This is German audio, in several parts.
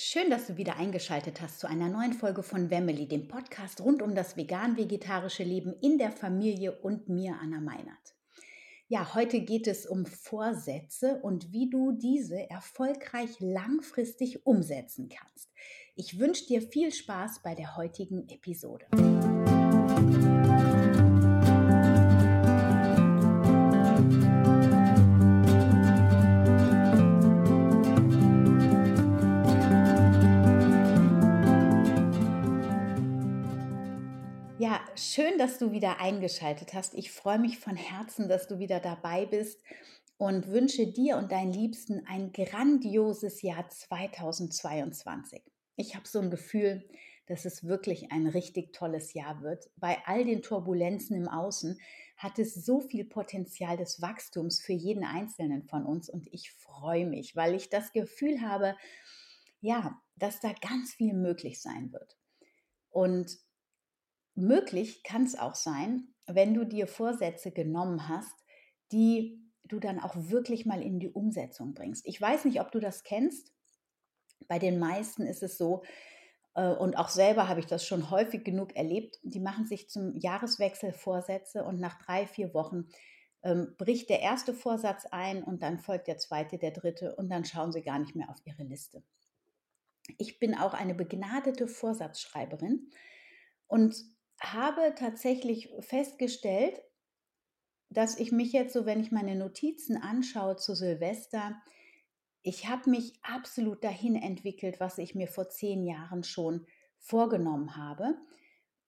Schön, dass du wieder eingeschaltet hast zu einer neuen Folge von Wemmeli, dem Podcast rund um das vegan-vegetarische Leben in der Familie und mir, Anna Meinert. Ja, heute geht es um Vorsätze und wie du diese erfolgreich langfristig umsetzen kannst. Ich wünsche dir viel Spaß bei der heutigen Episode. Ja, schön, dass du wieder eingeschaltet hast. Ich freue mich von Herzen, dass du wieder dabei bist und wünsche dir und deinen Liebsten ein grandioses Jahr 2022. Ich habe so ein Gefühl, dass es wirklich ein richtig tolles Jahr wird. Bei all den Turbulenzen im Außen hat es so viel Potenzial des Wachstums für jeden Einzelnen von uns und ich freue mich, weil ich das Gefühl habe, ja, dass da ganz viel möglich sein wird. Und möglich kann es auch sein, wenn du dir Vorsätze genommen hast, die du dann auch wirklich mal in die Umsetzung bringst. Ich weiß nicht, ob du das kennst. Bei den meisten ist es so, äh, und auch selber habe ich das schon häufig genug erlebt, die machen sich zum Jahreswechsel Vorsätze und nach drei, vier Wochen ähm, bricht der erste Vorsatz ein und dann folgt der zweite, der dritte und dann schauen sie gar nicht mehr auf ihre Liste. Ich bin auch eine begnadete Vorsatzschreiberin und habe tatsächlich festgestellt, dass ich mich jetzt so, wenn ich meine Notizen anschaue zu Silvester, ich habe mich absolut dahin entwickelt, was ich mir vor zehn Jahren schon vorgenommen habe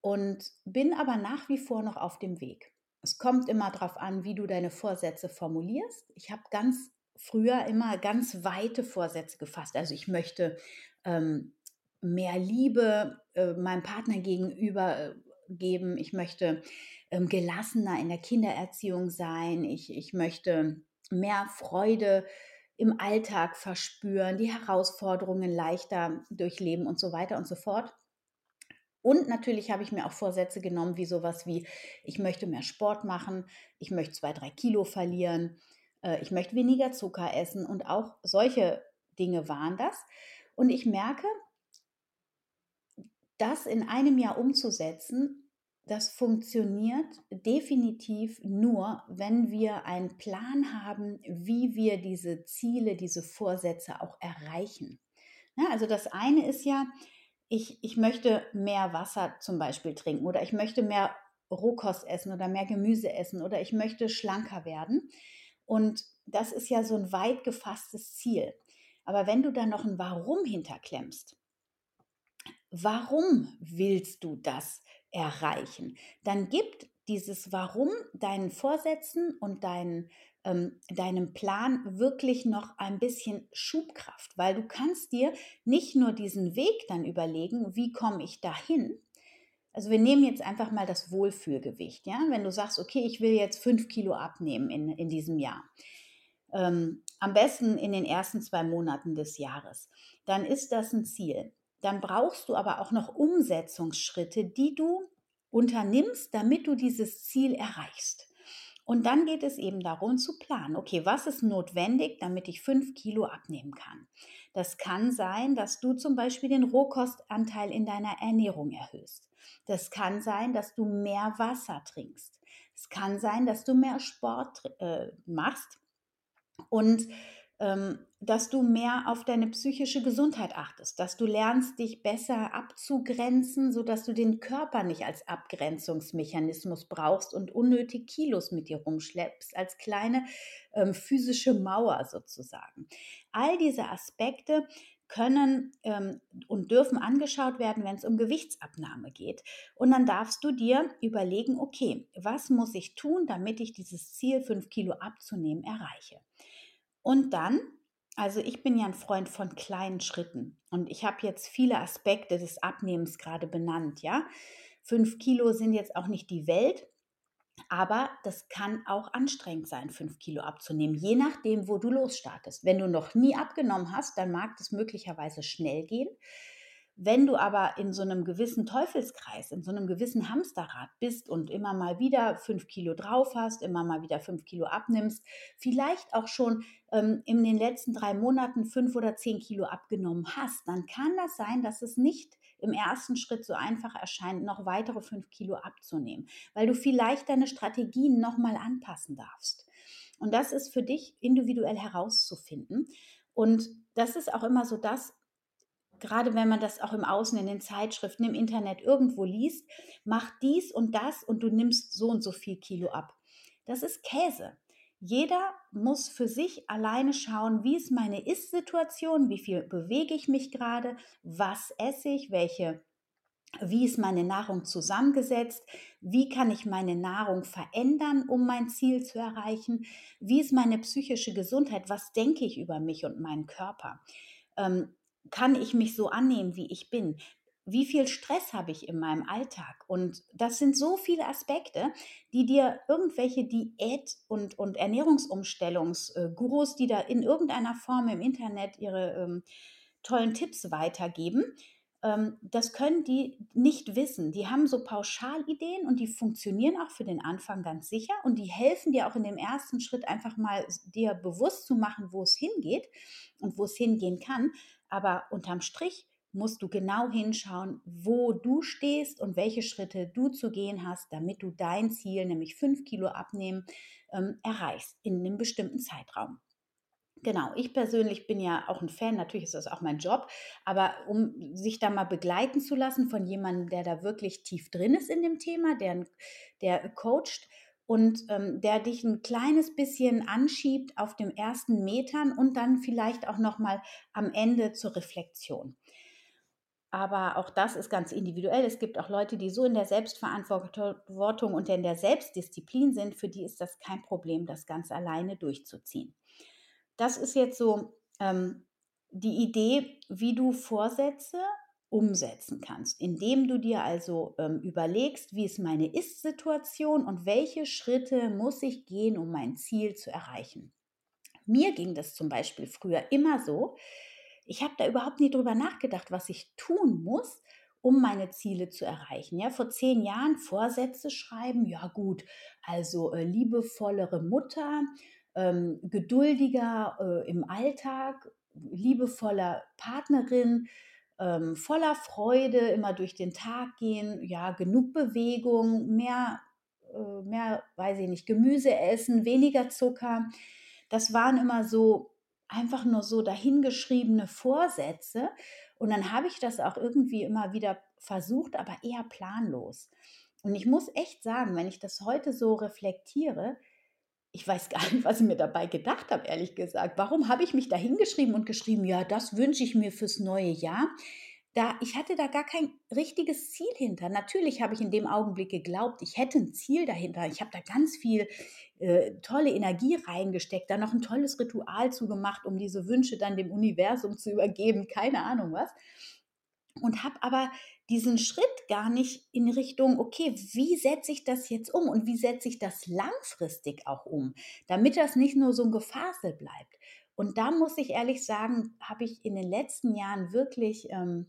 und bin aber nach wie vor noch auf dem Weg. Es kommt immer darauf an, wie du deine Vorsätze formulierst. Ich habe ganz früher immer ganz weite Vorsätze gefasst. Also ich möchte ähm, mehr Liebe äh, meinem Partner gegenüber äh, geben. Ich möchte ähm, gelassener in der Kindererziehung sein. Ich, ich möchte mehr Freude im Alltag verspüren, die Herausforderungen leichter durchleben und so weiter und so fort. Und natürlich habe ich mir auch Vorsätze genommen, wie sowas wie, ich möchte mehr Sport machen, ich möchte zwei, drei Kilo verlieren, äh, ich möchte weniger Zucker essen und auch solche Dinge waren das. Und ich merke, das in einem Jahr umzusetzen, das funktioniert definitiv nur, wenn wir einen Plan haben, wie wir diese Ziele, diese Vorsätze auch erreichen. Ja, also das eine ist ja, ich, ich möchte mehr Wasser zum Beispiel trinken oder ich möchte mehr Rohkost essen oder mehr Gemüse essen oder ich möchte schlanker werden. Und das ist ja so ein weit gefasstes Ziel. Aber wenn du da noch ein Warum hinterklemmst, warum willst du das erreichen? Dann gibt dieses Warum deinen Vorsätzen und deinen, ähm, deinem Plan wirklich noch ein bisschen Schubkraft, weil du kannst dir nicht nur diesen Weg dann überlegen, wie komme ich dahin, also wir nehmen jetzt einfach mal das Wohlfühlgewicht, ja, wenn du sagst, okay, ich will jetzt fünf Kilo abnehmen in, in diesem Jahr, ähm, am besten in den ersten zwei Monaten des Jahres, dann ist das ein Ziel dann brauchst du aber auch noch Umsetzungsschritte, die du unternimmst, damit du dieses Ziel erreichst. Und dann geht es eben darum zu planen, okay, was ist notwendig, damit ich fünf Kilo abnehmen kann. Das kann sein, dass du zum Beispiel den Rohkostanteil in deiner Ernährung erhöhst. Das kann sein, dass du mehr Wasser trinkst. Es kann sein, dass du mehr Sport äh, machst. Und dass du mehr auf deine psychische Gesundheit achtest, dass du lernst, dich besser abzugrenzen, sodass du den Körper nicht als Abgrenzungsmechanismus brauchst und unnötig Kilos mit dir rumschleppst, als kleine ähm, physische Mauer sozusagen. All diese Aspekte können ähm, und dürfen angeschaut werden, wenn es um Gewichtsabnahme geht. Und dann darfst du dir überlegen, okay, was muss ich tun, damit ich dieses Ziel, fünf Kilo abzunehmen, erreiche? Und dann, also ich bin ja ein Freund von kleinen Schritten und ich habe jetzt viele Aspekte des Abnehmens gerade benannt, ja. Fünf Kilo sind jetzt auch nicht die Welt, aber das kann auch anstrengend sein, fünf Kilo abzunehmen, je nachdem, wo du losstartest. Wenn du noch nie abgenommen hast, dann mag das möglicherweise schnell gehen, Wenn du aber in so einem gewissen Teufelskreis, in so einem gewissen Hamsterrad bist und immer mal wieder fünf Kilo drauf hast, immer mal wieder fünf Kilo abnimmst, vielleicht auch schon ähm, in den letzten drei Monaten fünf oder zehn Kilo abgenommen hast, dann kann das sein, dass es nicht im ersten Schritt so einfach erscheint, noch weitere fünf Kilo abzunehmen, weil du vielleicht deine Strategien nochmal anpassen darfst. Und das ist für dich individuell herauszufinden. Und das ist auch immer so das, gerade wenn man das auch im Außen in den Zeitschriften, im Internet irgendwo liest, mach dies und das und du nimmst so und so viel Kilo ab. Das ist Käse. Jeder muss für sich alleine schauen, wie ist meine Ist-Situation, wie viel bewege ich mich gerade, was esse ich, welche, wie ist meine Nahrung zusammengesetzt, wie kann ich meine Nahrung verändern, um mein Ziel zu erreichen, wie ist meine psychische Gesundheit, was denke ich über mich und meinen Körper. Ähm, kann ich mich so annehmen, wie ich bin? Wie viel Stress habe ich in meinem Alltag? Und das sind so viele Aspekte, die dir irgendwelche Diät- und, und Ernährungsumstellungsgurus, die da in irgendeiner Form im Internet ihre ähm, tollen Tipps weitergeben, ähm, das können die nicht wissen. Die haben so Pauschalideen und die funktionieren auch für den Anfang ganz sicher und die helfen dir auch in dem ersten Schritt einfach mal dir bewusst zu machen, wo es hingeht und wo es hingehen kann. Aber unterm Strich musst du genau hinschauen, wo du stehst und welche Schritte du zu gehen hast, damit du dein Ziel, nämlich fünf Kilo abnehmen, ähm, erreichst in einem bestimmten Zeitraum. Genau, ich persönlich bin ja auch ein Fan, natürlich ist das auch mein Job, aber um sich da mal begleiten zu lassen von jemandem, der da wirklich tief drin ist in dem Thema, der, der coacht und ähm, der dich ein kleines bisschen anschiebt auf den ersten Metern und dann vielleicht auch nochmal am Ende zur Reflexion. Aber auch das ist ganz individuell. Es gibt auch Leute, die so in der Selbstverantwortung und in der Selbstdisziplin sind, für die ist das kein Problem, das ganz alleine durchzuziehen. Das ist jetzt so ähm, die Idee, wie du Vorsätze umsetzen kannst, indem du dir also ähm, überlegst, wie ist meine Ist-Situation und welche Schritte muss ich gehen, um mein Ziel zu erreichen. Mir ging das zum Beispiel früher immer so, ich habe da überhaupt nie drüber nachgedacht, was ich tun muss, um meine Ziele zu erreichen. Ja, vor zehn Jahren Vorsätze schreiben, ja gut, also äh, liebevollere Mutter, ähm, geduldiger äh, im Alltag, liebevoller Partnerin, ähm, voller Freude immer durch den Tag gehen, ja, genug Bewegung, mehr, äh, mehr, weiß ich nicht, Gemüse essen, weniger Zucker. Das waren immer so einfach nur so dahingeschriebene Vorsätze. Und dann habe ich das auch irgendwie immer wieder versucht, aber eher planlos. Und ich muss echt sagen, wenn ich das heute so reflektiere, ich weiß gar nicht, was ich mir dabei gedacht habe, ehrlich gesagt. Warum habe ich mich da hingeschrieben und geschrieben, ja, das wünsche ich mir fürs neue Jahr? Da, ich hatte da gar kein richtiges Ziel hinter. Natürlich habe ich in dem Augenblick geglaubt, ich hätte ein Ziel dahinter. Ich habe da ganz viel äh, tolle Energie reingesteckt, da noch ein tolles Ritual zugemacht, um diese Wünsche dann dem Universum zu übergeben, keine Ahnung was. Und habe aber diesen Schritt gar nicht in Richtung, okay, wie setze ich das jetzt um und wie setze ich das langfristig auch um, damit das nicht nur so ein Gefasel bleibt. Und da muss ich ehrlich sagen, habe ich in den letzten Jahren wirklich ähm,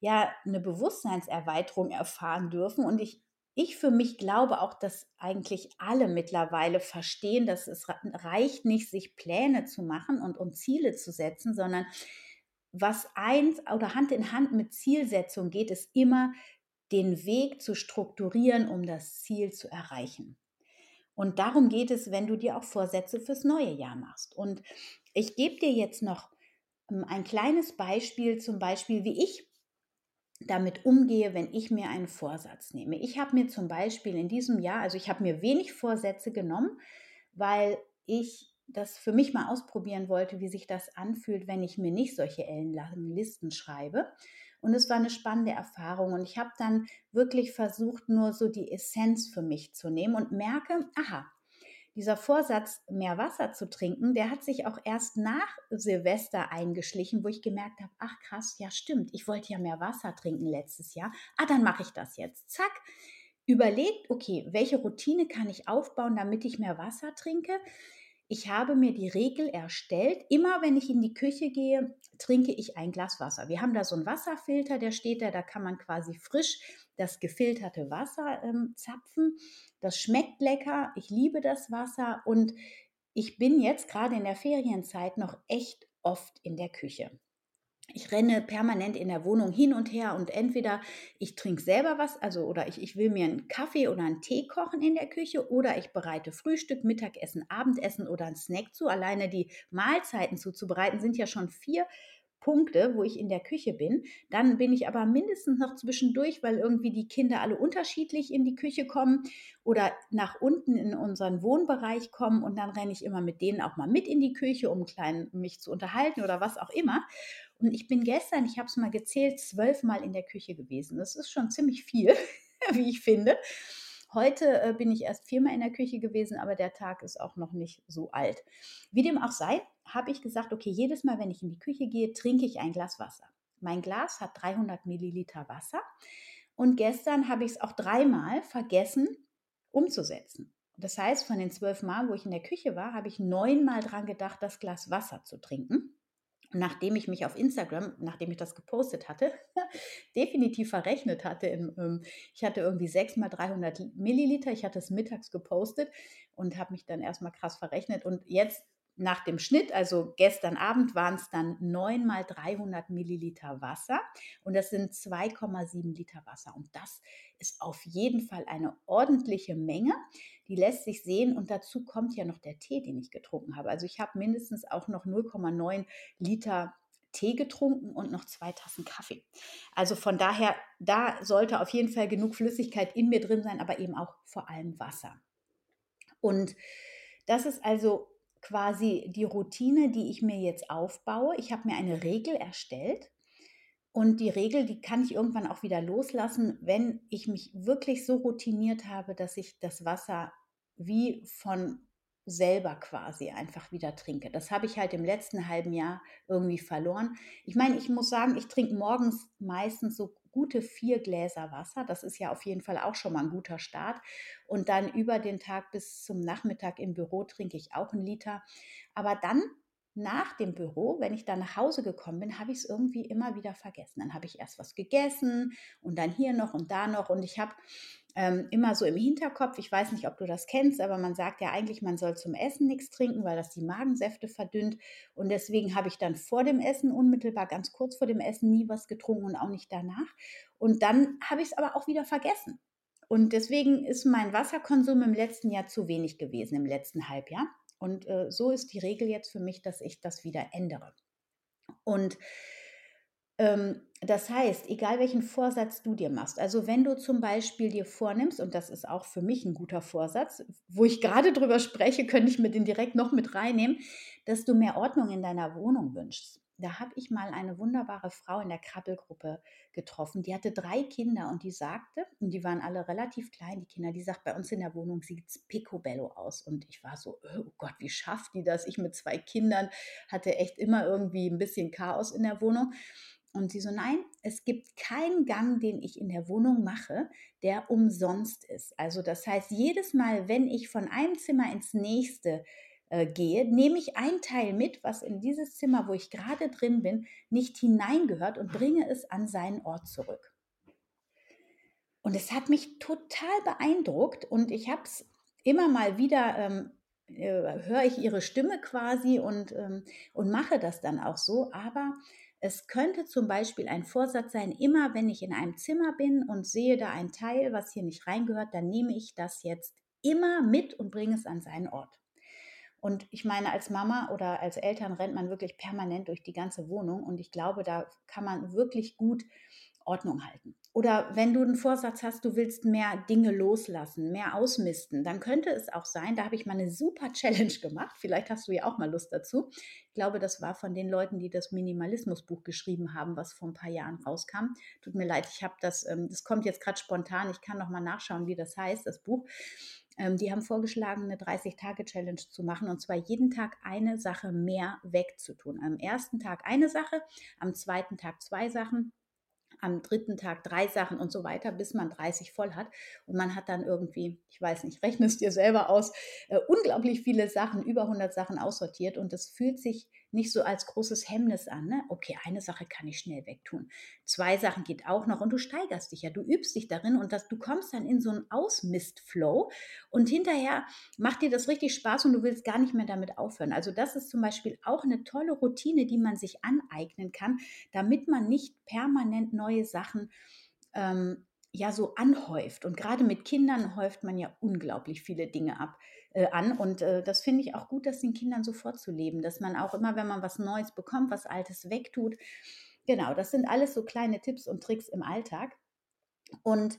ja eine Bewusstseinserweiterung erfahren dürfen und ich ich für mich glaube auch, dass eigentlich alle mittlerweile verstehen, dass es reicht nicht, sich Pläne zu machen und, und Ziele zu setzen, sondern was eins oder Hand in Hand mit Zielsetzung geht, ist immer den Weg zu strukturieren, um das Ziel zu erreichen. Und darum geht es, wenn du dir auch Vorsätze fürs neue Jahr machst. Und ich gebe dir jetzt noch ähm, ein kleines Beispiel, zum Beispiel, wie ich damit umgehe, wenn ich mir einen Vorsatz nehme. Ich habe mir zum Beispiel in diesem Jahr, also ich habe mir wenig Vorsätze genommen, weil ich das für mich mal ausprobieren wollte, wie sich das anfühlt, wenn ich mir nicht solche ellenlangen Listen schreibe. Und es war eine spannende Erfahrung. Und ich habe dann wirklich versucht, nur so die Essenz für mich zu nehmen und merke, aha, dieser Vorsatz, mehr Wasser zu trinken, der hat sich auch erst nach Silvester eingeschlichen, wo ich gemerkt habe, ach krass, ja stimmt, ich wollte ja mehr Wasser trinken letztes Jahr. Ah, dann mache ich das jetzt. Zack. Überlegt, okay, welche Routine kann ich aufbauen, damit ich mehr Wasser trinke? Ich habe mir die Regel erstellt, immer wenn ich in die Küche gehe, trinke ich ein Glas Wasser. Wir haben da so einen Wasserfilter, der steht da, da kann man quasi frisch das gefilterte Wasser ähm, zapfen. Das schmeckt lecker, ich liebe das Wasser und ich bin jetzt gerade in der Ferienzeit noch echt oft in der Küche ich renne permanent in der Wohnung hin und her und entweder ich trinke selber was, also oder ich, ich will mir einen Kaffee oder einen Tee kochen in der Küche oder ich bereite Frühstück, Mittagessen, Abendessen oder einen Snack zu. Alleine die Mahlzeiten zuzubereiten sind ja schon vier Punkte, wo ich in der Küche bin. Dann bin ich aber mindestens noch zwischendurch, weil irgendwie die Kinder alle unterschiedlich in die Küche kommen oder nach unten in unseren Wohnbereich kommen und dann renne ich immer mit denen auch mal mit in die Küche, um klein mich zu unterhalten oder was auch immer. Und ich bin gestern, ich habe es mal gezählt, zwölfmal in der Küche gewesen. Das ist schon ziemlich viel, wie ich finde. Heute äh, bin ich erst viermal in der Küche gewesen, aber der Tag ist auch noch nicht so alt. Wie dem auch sei, habe ich gesagt, okay, jedes Mal, wenn ich in die Küche gehe, trinke ich ein Glas Wasser. Mein Glas hat 300 Milliliter Wasser und gestern habe ich es auch dreimal vergessen umzusetzen. Das heißt, von den zwölf Mal, wo ich in der Küche war, habe ich neunmal dran gedacht, das Glas Wasser zu trinken nachdem ich mich auf Instagram, nachdem ich das gepostet hatte, definitiv verrechnet hatte. In, ähm, ich hatte irgendwie 6 mal 300 Milliliter. Ich hatte es mittags gepostet und habe mich dann erstmal krass verrechnet. Und jetzt nach dem Schnitt, also gestern Abend, waren es dann 9 mal 300 Milliliter Wasser und das sind 2,7 Liter Wasser. Und das ist auf jeden Fall eine ordentliche Menge. Die lässt sich sehen und dazu kommt ja noch der Tee, den ich getrunken habe. Also ich habe mindestens auch noch 0,9 Liter Tee getrunken und noch zwei Tassen Kaffee. Also von daher, da sollte auf jeden Fall genug Flüssigkeit in mir drin sein, aber eben auch vor allem Wasser. Und das ist also quasi die Routine, die ich mir jetzt aufbaue. Ich habe mir eine Regel erstellt und die Regel, die kann ich irgendwann auch wieder loslassen, wenn ich mich wirklich so routiniert habe, dass ich das Wasser wie von selber quasi einfach wieder trinke. Das habe ich halt im letzten halben Jahr irgendwie verloren. Ich meine, ich muss sagen, ich trinke morgens meistens so gute vier Gläser Wasser. Das ist ja auf jeden Fall auch schon mal ein guter Start. Und dann über den Tag bis zum Nachmittag im Büro trinke ich auch einen Liter. Aber dann nach dem Büro, wenn ich dann nach Hause gekommen bin, habe ich es irgendwie immer wieder vergessen. Dann habe ich erst was gegessen und dann hier noch und da noch. Und ich habe ähm, immer so im Hinterkopf, ich weiß nicht, ob du das kennst, aber man sagt ja eigentlich, man soll zum Essen nichts trinken, weil das die Magensäfte verdünnt. Und deswegen habe ich dann vor dem Essen, unmittelbar ganz kurz vor dem Essen, nie was getrunken und auch nicht danach. Und dann habe ich es aber auch wieder vergessen. Und deswegen ist mein Wasserkonsum im letzten Jahr zu wenig gewesen, im letzten Halbjahr. Und äh, so ist die Regel jetzt für mich, dass ich das wieder ändere. Und das heißt, egal welchen Vorsatz du dir machst, also wenn du zum Beispiel dir vornimmst, und das ist auch für mich ein guter Vorsatz, wo ich gerade drüber spreche, könnte ich mir den direkt noch mit reinnehmen, dass du mehr Ordnung in deiner Wohnung wünschst da habe ich mal eine wunderbare Frau in der Krabbelgruppe getroffen. Die hatte drei Kinder und die sagte, und die waren alle relativ klein, die Kinder, die sagt, bei uns in der Wohnung sieht es picobello aus. Und ich war so, oh Gott, wie schafft die das? Ich mit zwei Kindern hatte echt immer irgendwie ein bisschen Chaos in der Wohnung. Und sie so, nein, es gibt keinen Gang, den ich in der Wohnung mache, der umsonst ist. Also das heißt, jedes Mal, wenn ich von einem Zimmer ins nächste äh, gehe, nehme ich ein Teil mit, was in dieses Zimmer, wo ich gerade drin bin, nicht hineingehört und bringe es an seinen Ort zurück. Und es hat mich total beeindruckt und ich habe es immer mal wieder, ähm, äh, höre ich ihre Stimme quasi und, ähm, und mache das dann auch so. Aber es könnte zum Beispiel ein Vorsatz sein, immer wenn ich in einem Zimmer bin und sehe da ein Teil, was hier nicht reingehört, dann nehme ich das jetzt immer mit und bringe es an seinen Ort. Und ich meine, als Mama oder als Eltern rennt man wirklich permanent durch die ganze Wohnung und ich glaube, da kann man wirklich gut Ordnung halten. Oder wenn du einen Vorsatz hast, du willst mehr Dinge loslassen, mehr ausmisten, dann könnte es auch sein, da habe ich mal eine super Challenge gemacht. Vielleicht hast du ja auch mal Lust dazu. Ich glaube, das war von den Leuten, die das Minimalismusbuch geschrieben haben, was vor ein paar Jahren rauskam. Tut mir leid, ich habe das, ähm, das kommt jetzt gerade spontan. Ich kann noch mal nachschauen, wie das heißt, das Buch. Ähm, die haben vorgeschlagen, eine 30-Tage-Challenge zu machen und zwar jeden Tag eine Sache mehr wegzutun. Am ersten Tag eine Sache, am zweiten Tag zwei Sachen am dritten Tag drei Sachen und so weiter, bis man 30 voll hat. Und man hat dann irgendwie, ich weiß nicht, rechne es dir selber aus, äh, unglaublich viele Sachen, über 100 Sachen aussortiert. Und das fühlt sich nicht so als großes Hemmnis an. Ne? Okay, eine Sache kann ich schnell wegtun. Zwei Sachen geht auch noch und du steigerst dich ja, du übst dich darin und das, du kommst dann in so einen Ausmist-Flow und hinterher macht dir das richtig Spaß und du willst gar nicht mehr damit aufhören. Also das ist zum Beispiel auch eine tolle Routine, die man sich aneignen kann, damit man nicht permanent neue Sachen ähm, ja so anhäuft. Und gerade mit Kindern häuft man ja unglaublich viele Dinge ab äh, an. Und äh, das finde ich auch gut, das den Kindern so vorzuleben, dass man auch immer, wenn man was Neues bekommt, was Altes wegtut. Genau, das sind alles so kleine Tipps und Tricks im Alltag. Und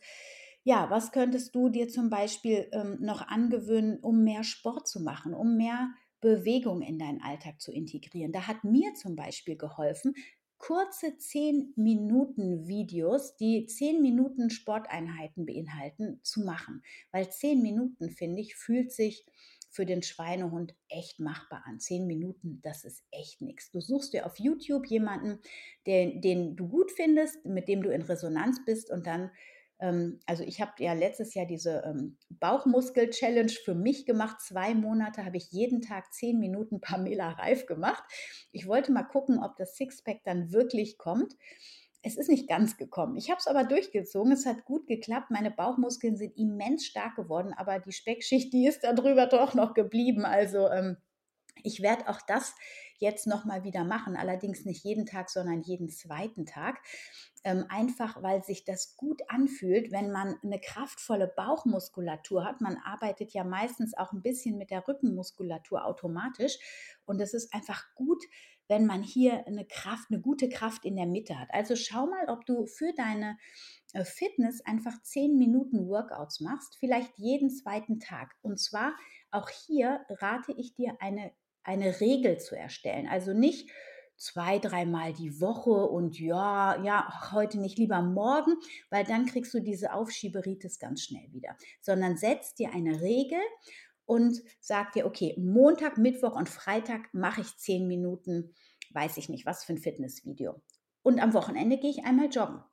ja, was könntest du dir zum Beispiel ähm, noch angewöhnen, um mehr Sport zu machen, um mehr Bewegung in deinen Alltag zu integrieren? Da hat mir zum Beispiel geholfen, kurze 10 Minuten Videos, die 10 Minuten Sporteinheiten beinhalten, zu machen. Weil 10 Minuten, finde ich, fühlt sich für den Schweinehund echt machbar an. 10 Minuten, das ist echt nichts. Du suchst dir auf YouTube jemanden, den, den du gut findest, mit dem du in Resonanz bist und dann also ich habe ja letztes Jahr diese ähm, Bauchmuskel-Challenge für mich gemacht. Zwei Monate habe ich jeden Tag zehn Minuten Pamela Reif gemacht. Ich wollte mal gucken, ob das Sixpack dann wirklich kommt. Es ist nicht ganz gekommen. Ich habe es aber durchgezogen. Es hat gut geklappt. Meine Bauchmuskeln sind immens stark geworden, aber die Speckschicht, die ist darüber doch noch geblieben. Also ähm, ich werde auch das jetzt nochmal wieder machen, allerdings nicht jeden Tag, sondern jeden zweiten Tag. Ähm, einfach weil sich das gut anfühlt, wenn man eine kraftvolle Bauchmuskulatur hat. Man arbeitet ja meistens auch ein bisschen mit der Rückenmuskulatur automatisch und es ist einfach gut, wenn man hier eine Kraft, eine gute Kraft in der Mitte hat. Also schau mal, ob du für deine äh, Fitness einfach zehn Minuten Workouts machst, vielleicht jeden zweiten Tag. Und zwar auch hier rate ich dir eine eine Regel zu erstellen. Also nicht zwei, dreimal die Woche und ja, ja, heute nicht lieber morgen, weil dann kriegst du diese Aufschieberitis ganz schnell wieder. Sondern setz dir eine Regel und sag dir, okay, Montag, Mittwoch und Freitag mache ich zehn Minuten, weiß ich nicht, was für ein Fitnessvideo. Und am Wochenende gehe ich einmal joggen.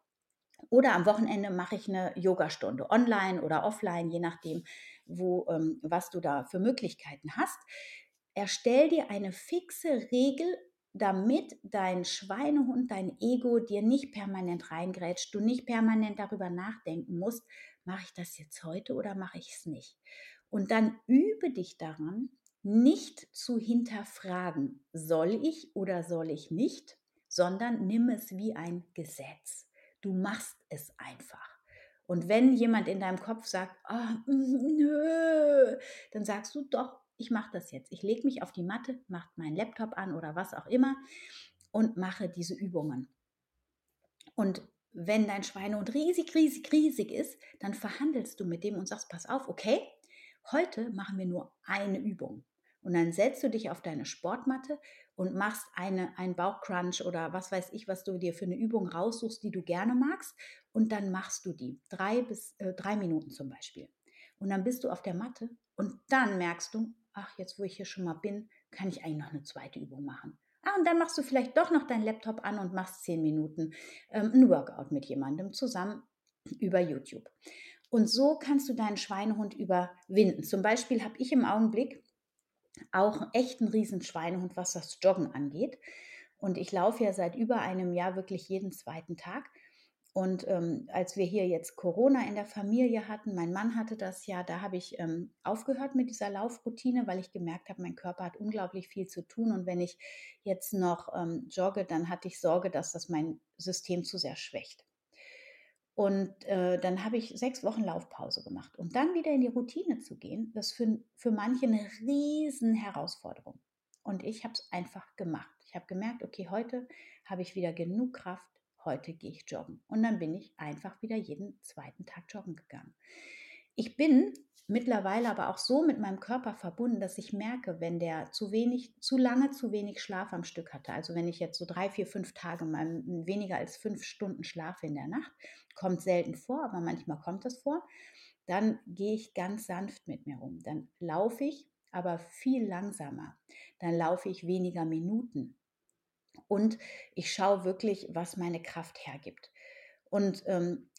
Oder am Wochenende mache ich eine Yogastunde, online oder offline, je nachdem, wo, ähm, was du da für Möglichkeiten hast. Erstell dir eine fixe Regel, damit dein Schweinehund, dein Ego dir nicht permanent reingrätscht, du nicht permanent darüber nachdenken musst, mache ich das jetzt heute oder mache ich es nicht? Und dann übe dich daran, nicht zu hinterfragen, soll ich oder soll ich nicht, sondern nimm es wie ein Gesetz. Du machst es einfach. Und wenn jemand in deinem Kopf sagt, oh, nö, dann sagst du doch, ich mache das jetzt. Ich lege mich auf die Matte, mache meinen Laptop an oder was auch immer und mache diese Übungen. Und wenn dein Schweinehund riesig, riesig, riesig ist, dann verhandelst du mit dem und sagst, pass auf, okay, heute machen wir nur eine Übung. Und dann setzt du dich auf deine Sportmatte und machst eine, einen Bauchcrunch oder was weiß ich, was du dir für eine Übung raussuchst, die du gerne magst. Und dann machst du die. Drei bis äh, drei Minuten zum Beispiel. Und dann bist du auf der Matte und dann merkst du, ach, jetzt wo ich hier schon mal bin, kann ich eigentlich noch eine zweite Übung machen. Ah, und dann machst du vielleicht doch noch deinen Laptop an und machst zehn Minuten ähm, ein Workout mit jemandem zusammen über YouTube. Und so kannst du deinen Schweinehund überwinden. Zum Beispiel habe ich im Augenblick auch echt einen riesen Schweinehund, was das Joggen angeht. Und ich laufe ja seit über einem Jahr wirklich jeden zweiten Tag. Und ähm, als wir hier jetzt Corona in der Familie hatten, mein Mann hatte das ja, da habe ich ähm, aufgehört mit dieser Laufroutine, weil ich gemerkt habe, mein Körper hat unglaublich viel zu tun. Und wenn ich jetzt noch ähm, jogge, dann hatte ich Sorge, dass das mein System zu sehr schwächt. Und äh, dann habe ich sechs Wochen Laufpause gemacht. Und dann wieder in die Routine zu gehen, das ist für, für manche eine riesen Herausforderung. Und ich habe es einfach gemacht. Ich habe gemerkt, okay, heute habe ich wieder genug Kraft, heute gehe ich joggen. Und dann bin ich einfach wieder jeden zweiten Tag joggen gegangen. Ich bin mittlerweile aber auch so mit meinem Körper verbunden, dass ich merke, wenn der zu wenig, zu lange zu wenig Schlaf am Stück hatte, also wenn ich jetzt so drei, vier, fünf Tage mal weniger als fünf Stunden schlafe in der Nacht, kommt selten vor, aber manchmal kommt das vor, dann gehe ich ganz sanft mit mir rum. Dann laufe ich, aber viel langsamer. Dann laufe ich weniger Minuten und ich schaue wirklich, was meine Kraft hergibt. Und ähm,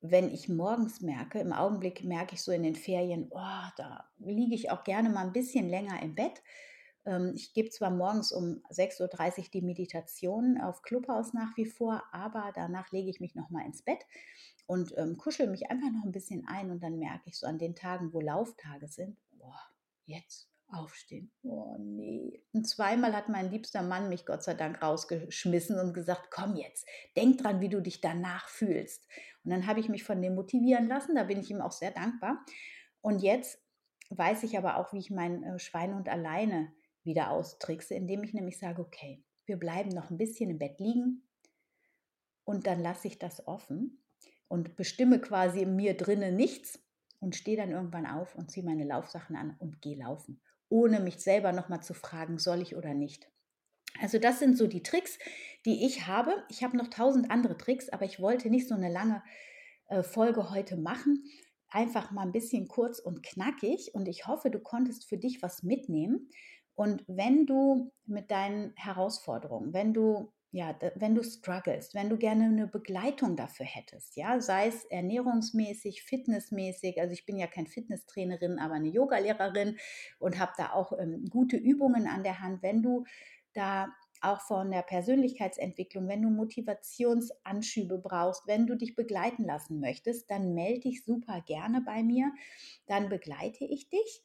wenn ich morgens merke, im Augenblick merke ich so in den Ferien, oh, da liege ich auch gerne mal ein bisschen länger im Bett. Ähm, ich gebe zwar morgens um 6.30 Uhr die Meditation auf Clubhaus nach wie vor, aber danach lege ich mich nochmal ins Bett und ähm, kuschel mich einfach noch ein bisschen ein und dann merke ich so an den Tagen, wo Lauftage sind, boah, jetzt aufstehen. Oh nee. Und zweimal hat mein liebster Mann mich Gott sei Dank rausgeschmissen und gesagt, komm jetzt, denk dran, wie du dich danach fühlst. Und dann habe ich mich von dem motivieren lassen, da bin ich ihm auch sehr dankbar. Und jetzt weiß ich aber auch, wie ich mein äh, Schweinehund alleine wieder austrickse, indem ich nämlich sage, okay, wir bleiben noch ein bisschen im Bett liegen und dann lasse ich das offen und bestimme quasi in mir drinnen nichts und stehe dann irgendwann auf und ziehe meine Laufsachen an und gehe laufen, ohne mich selber nochmal zu fragen, soll ich oder nicht. Also das sind so die Tricks, die ich habe. Ich habe noch tausend andere Tricks, aber ich wollte nicht so eine lange äh, Folge heute machen. Einfach mal ein bisschen kurz und knackig und ich hoffe, du konntest für dich was mitnehmen. Und wenn du mit deinen Herausforderungen, wenn du ja, wenn du struggles, wenn du gerne eine Begleitung dafür hättest, ja, sei es ernährungsmäßig, fitnessmäßig, also ich bin ja kein Fitnesstrainerin, aber eine Yogalehrerin und habe da auch ähm, gute Übungen an der Hand, wenn du da auch von der Persönlichkeitsentwicklung, wenn du Motivationsanschübe brauchst, wenn du dich begleiten lassen möchtest, dann melde dich super gerne bei mir, dann begleite ich dich.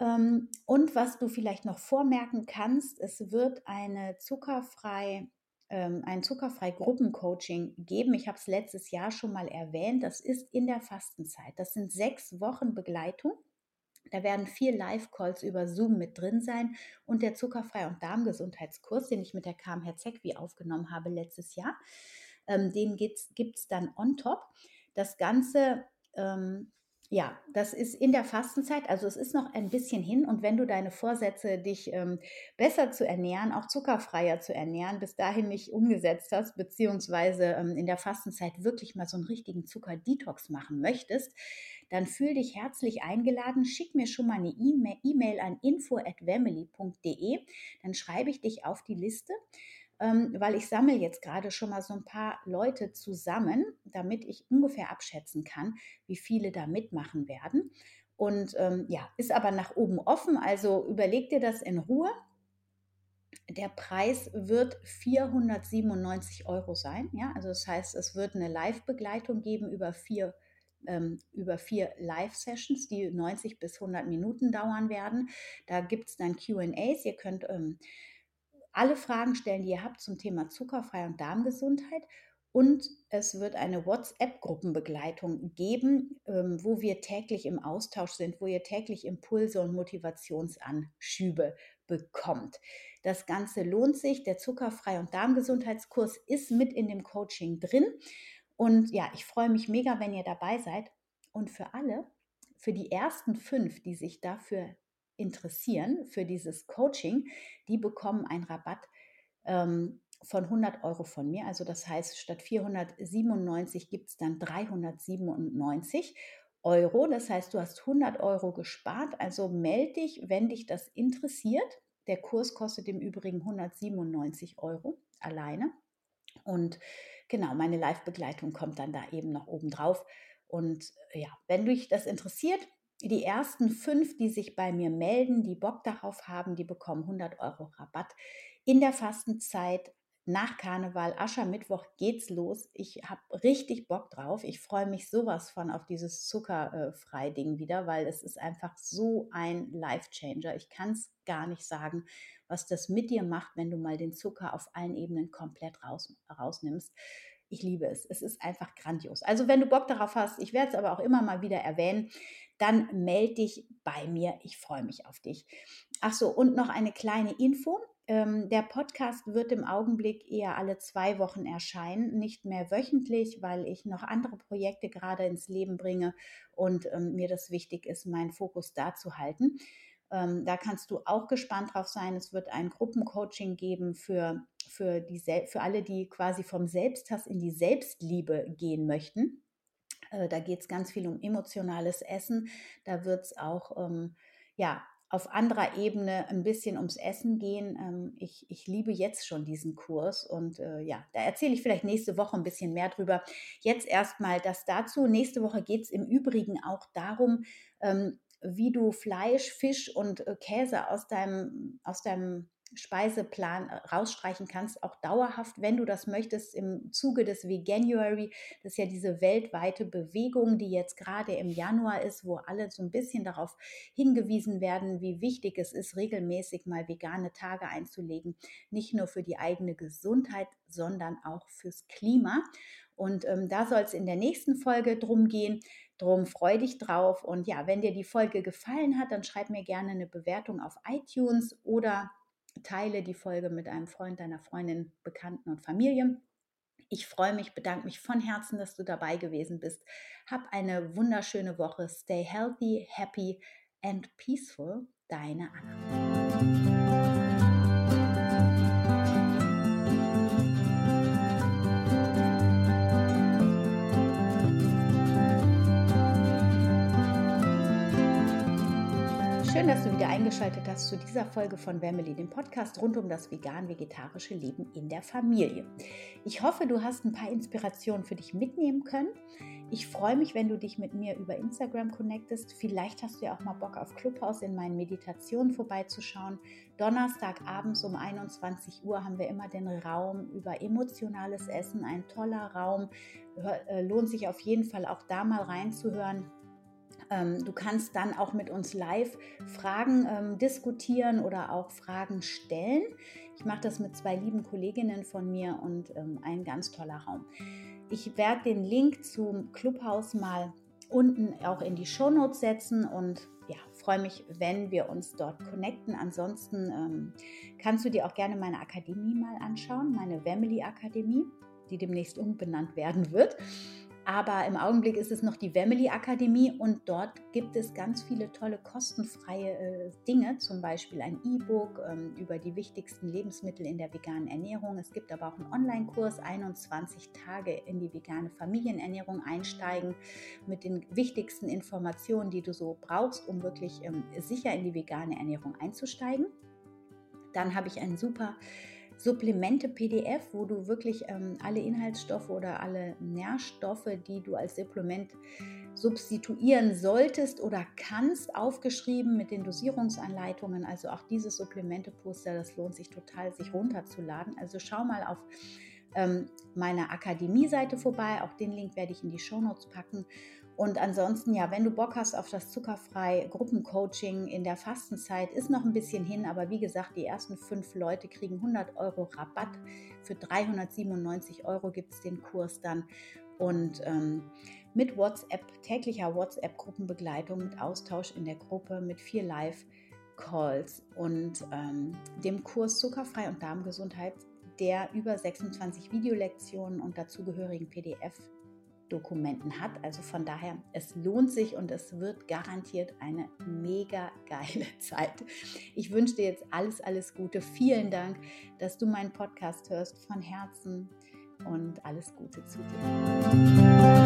Ähm, und was du vielleicht noch vormerken kannst, es wird eine zuckerfrei ähm, ein zuckerfrei Gruppencoaching geben. Ich habe es letztes Jahr schon mal erwähnt. Das ist in der Fastenzeit. Das sind sechs Wochen Begleitung. Da werden vier Live-Calls über Zoom mit drin sein und der Zuckerfrei- und Darmgesundheitskurs, den ich mit der Kam Herzegwi aufgenommen habe letztes Jahr, ähm, den gibt es dann on top. Das Ganze ähm, ja, das ist in der Fastenzeit, also es ist noch ein bisschen hin. Und wenn du deine Vorsätze, dich ähm, besser zu ernähren, auch zuckerfreier zu ernähren, bis dahin nicht umgesetzt hast, beziehungsweise ähm, in der Fastenzeit wirklich mal so einen richtigen Zuckerdetox machen möchtest, dann fühl dich herzlich eingeladen. Schick mir schon mal eine E-Mail an info@wemily.de, dann schreibe ich dich auf die Liste ähm, weil ich sammle jetzt gerade schon mal so ein paar Leute zusammen, damit ich ungefähr abschätzen kann, wie viele da mitmachen werden. Und ähm, ja, ist aber nach oben offen, also überleg dir das in Ruhe. Der Preis wird 497 Euro sein. Ja, also das heißt, es wird eine Live-Begleitung geben über vier ähm, über vier Live-Sessions, die 90 bis 100 Minuten dauern werden. Da gibt es dann QAs. Ihr könnt ähm, alle Fragen stellen, die ihr habt zum Thema zuckerfrei und Darmgesundheit. Und es wird eine WhatsApp-Gruppenbegleitung geben, ähm, wo wir täglich im Austausch sind, wo ihr täglich Impulse und Motivationsanschübe bekommt. Das Ganze lohnt sich. Der Zuckerfrei- und Darmgesundheitskurs ist mit in dem Coaching drin. Und ja, ich freue mich mega, wenn ihr dabei seid. Und für alle, für die ersten fünf, die sich dafür interessieren für dieses Coaching, die bekommen einen Rabatt ähm, von 100 Euro von mir. Also das heißt, statt 497 gibt es dann 397 Euro. Das heißt, du hast 100 Euro gespart. Also melde dich, wenn dich das interessiert. Der Kurs kostet im Übrigen 197 Euro alleine. Und genau, meine Live-Begleitung kommt dann da eben noch oben drauf. Und ja, wenn dich das interessiert, die ersten fünf, die sich bei mir melden, die Bock darauf haben, die bekommen 100 Euro Rabatt. In der Fastenzeit nach Karneval, Aschermittwoch geht's los. Ich habe richtig Bock drauf. Ich freue mich sowas von auf dieses Zuckerfrei-Ding wieder, weil es ist einfach so ein Life-Changer. Ich kann es gar nicht sagen, was das mit dir macht, wenn du mal den Zucker auf allen Ebenen komplett raus, rausnimmst. Ich liebe es. Es ist einfach grandios. Also wenn du Bock darauf hast, ich werde es aber auch immer mal wieder erwähnen, dann melde dich bei mir. Ich freue mich auf dich. Ach so, und noch eine kleine Info. Ähm, der Podcast wird im Augenblick eher alle zwei Wochen erscheinen, nicht mehr wöchentlich, weil ich noch andere Projekte gerade ins Leben bringe und ähm, mir das wichtig ist, meinen Fokus da zu halten. Ähm, da kannst du auch gespannt drauf sein. Es wird ein Gruppencoaching geben für, für, die, für alle, die quasi vom Selbsthass in die Selbstliebe gehen möchten. Äh, da geht es ganz viel um emotionales Essen. Da wird es auch, ähm, ja, auf anderer Ebene ein bisschen ums Essen gehen. Ähm, ich, ich liebe jetzt schon diesen Kurs und äh, ja, da erzähle ich vielleicht nächste Woche ein bisschen mehr drüber. Jetzt erstmal das dazu. Nächste Woche geht es im Übrigen auch darum, ähm, wie du Fleisch, Fisch und äh, Käse aus deinem, aus deinem Speiseplan äh, rausstreichen kannst, auch dauerhaft, wenn du das möchtest, im Zuge des Veganuary. Das ist ja diese weltweite Bewegung, die jetzt gerade im Januar ist, wo alle so ein bisschen darauf hingewiesen werden, wie wichtig es ist, regelmäßig mal vegane Tage einzulegen. Nicht nur für die eigene Gesundheit, sondern auch fürs Klima. Und ähm, da soll es in der nächsten Folge drum gehen. Drum freu dich drauf. Und ja, wenn dir die Folge gefallen hat, dann schreib mir gerne eine Bewertung auf iTunes oder teile die Folge mit einem Freund, deiner Freundin, Bekannten und Familie. Ich freue mich, bedanke mich von Herzen, dass du dabei gewesen bist. Hab eine wunderschöne Woche. Stay healthy, happy and peaceful. Deine Anna. Schön, dass du wieder eingeschaltet hast zu dieser Folge von Family, dem Podcast rund um das vegan-vegetarische Leben in der Familie. Ich hoffe, du hast ein paar Inspirationen für dich mitnehmen können. Ich freue mich, wenn du dich mit mir über Instagram connectest. Vielleicht hast du ja auch mal Bock auf Clubhouse in meinen Meditationen vorbeizuschauen. Donnerstagabends um 21 Uhr haben wir immer den Raum über emotionales Essen, ein toller Raum. Äh, lohnt sich auf jeden Fall auch da mal reinzuhören. Ähm, du kannst dann auch mit uns live Fragen ähm, diskutieren oder auch Fragen stellen. Ich mache das mit zwei lieben Kolleginnen von mir und ähm, ein ganz toller Raum. Ich werde den Link zum Clubhaus mal unten auch in die Shownotes setzen und ja, freue mich, wenn wir uns dort connecten. Ansonsten ähm, kannst du dir auch gerne meine Akademie mal anschauen, meine Family Akademie, die demnächst umbenannt werden wird. Aber im Augenblick ist es noch die Family Akademie und dort gibt es ganz viele tolle kostenfreie äh, Dinge, zum Beispiel ein E-Book ähm, über die wichtigsten Lebensmittel in der veganen Ernährung. Es gibt aber auch einen Online-Kurs, 21 Tage in die vegane Familienernährung einsteigen mit den wichtigsten Informationen, die du so brauchst, um wirklich ähm, sicher in die vegane Ernährung einzusteigen. Dann habe ich ein super Supplemente-PDF, wo du wirklich ähm, alle Inhaltsstoffe oder alle Nährstoffe, die du als Supplement substituieren solltest oder kannst, aufgeschrieben mit den Dosierungsanleitungen. Also auch dieses Supplemente-Poster, das lohnt sich total, sich runterzuladen. Also schau mal auf ähm, meiner Akademie-Seite vorbei. Auch den Link werde ich in die Shownotes packen. Und ansonsten, ja, wenn du Bock hast auf das zuckerfrei Gruppencoaching in der Fastenzeit, ist noch ein bisschen hin, aber wie gesagt, die ersten fünf Leute kriegen 100 Euro Rabatt. Für 397 Euro gibt es den Kurs dann. Und ähm, mit WhatsApp, täglicher WhatsApp-Gruppenbegleitung, mit Austausch in der Gruppe, mit vier Live-Calls und ähm, dem Kurs Zuckerfrei und Darmgesundheit, der über 26 Videolektionen und dazugehörigen PDF Dokumenten hat. Also von daher, es lohnt sich und es wird garantiert eine mega geile Zeit. Ich wünsche dir jetzt alles, alles Gute. Vielen Dank, dass du meinen Podcast hörst von Herzen und alles Gute zu dir.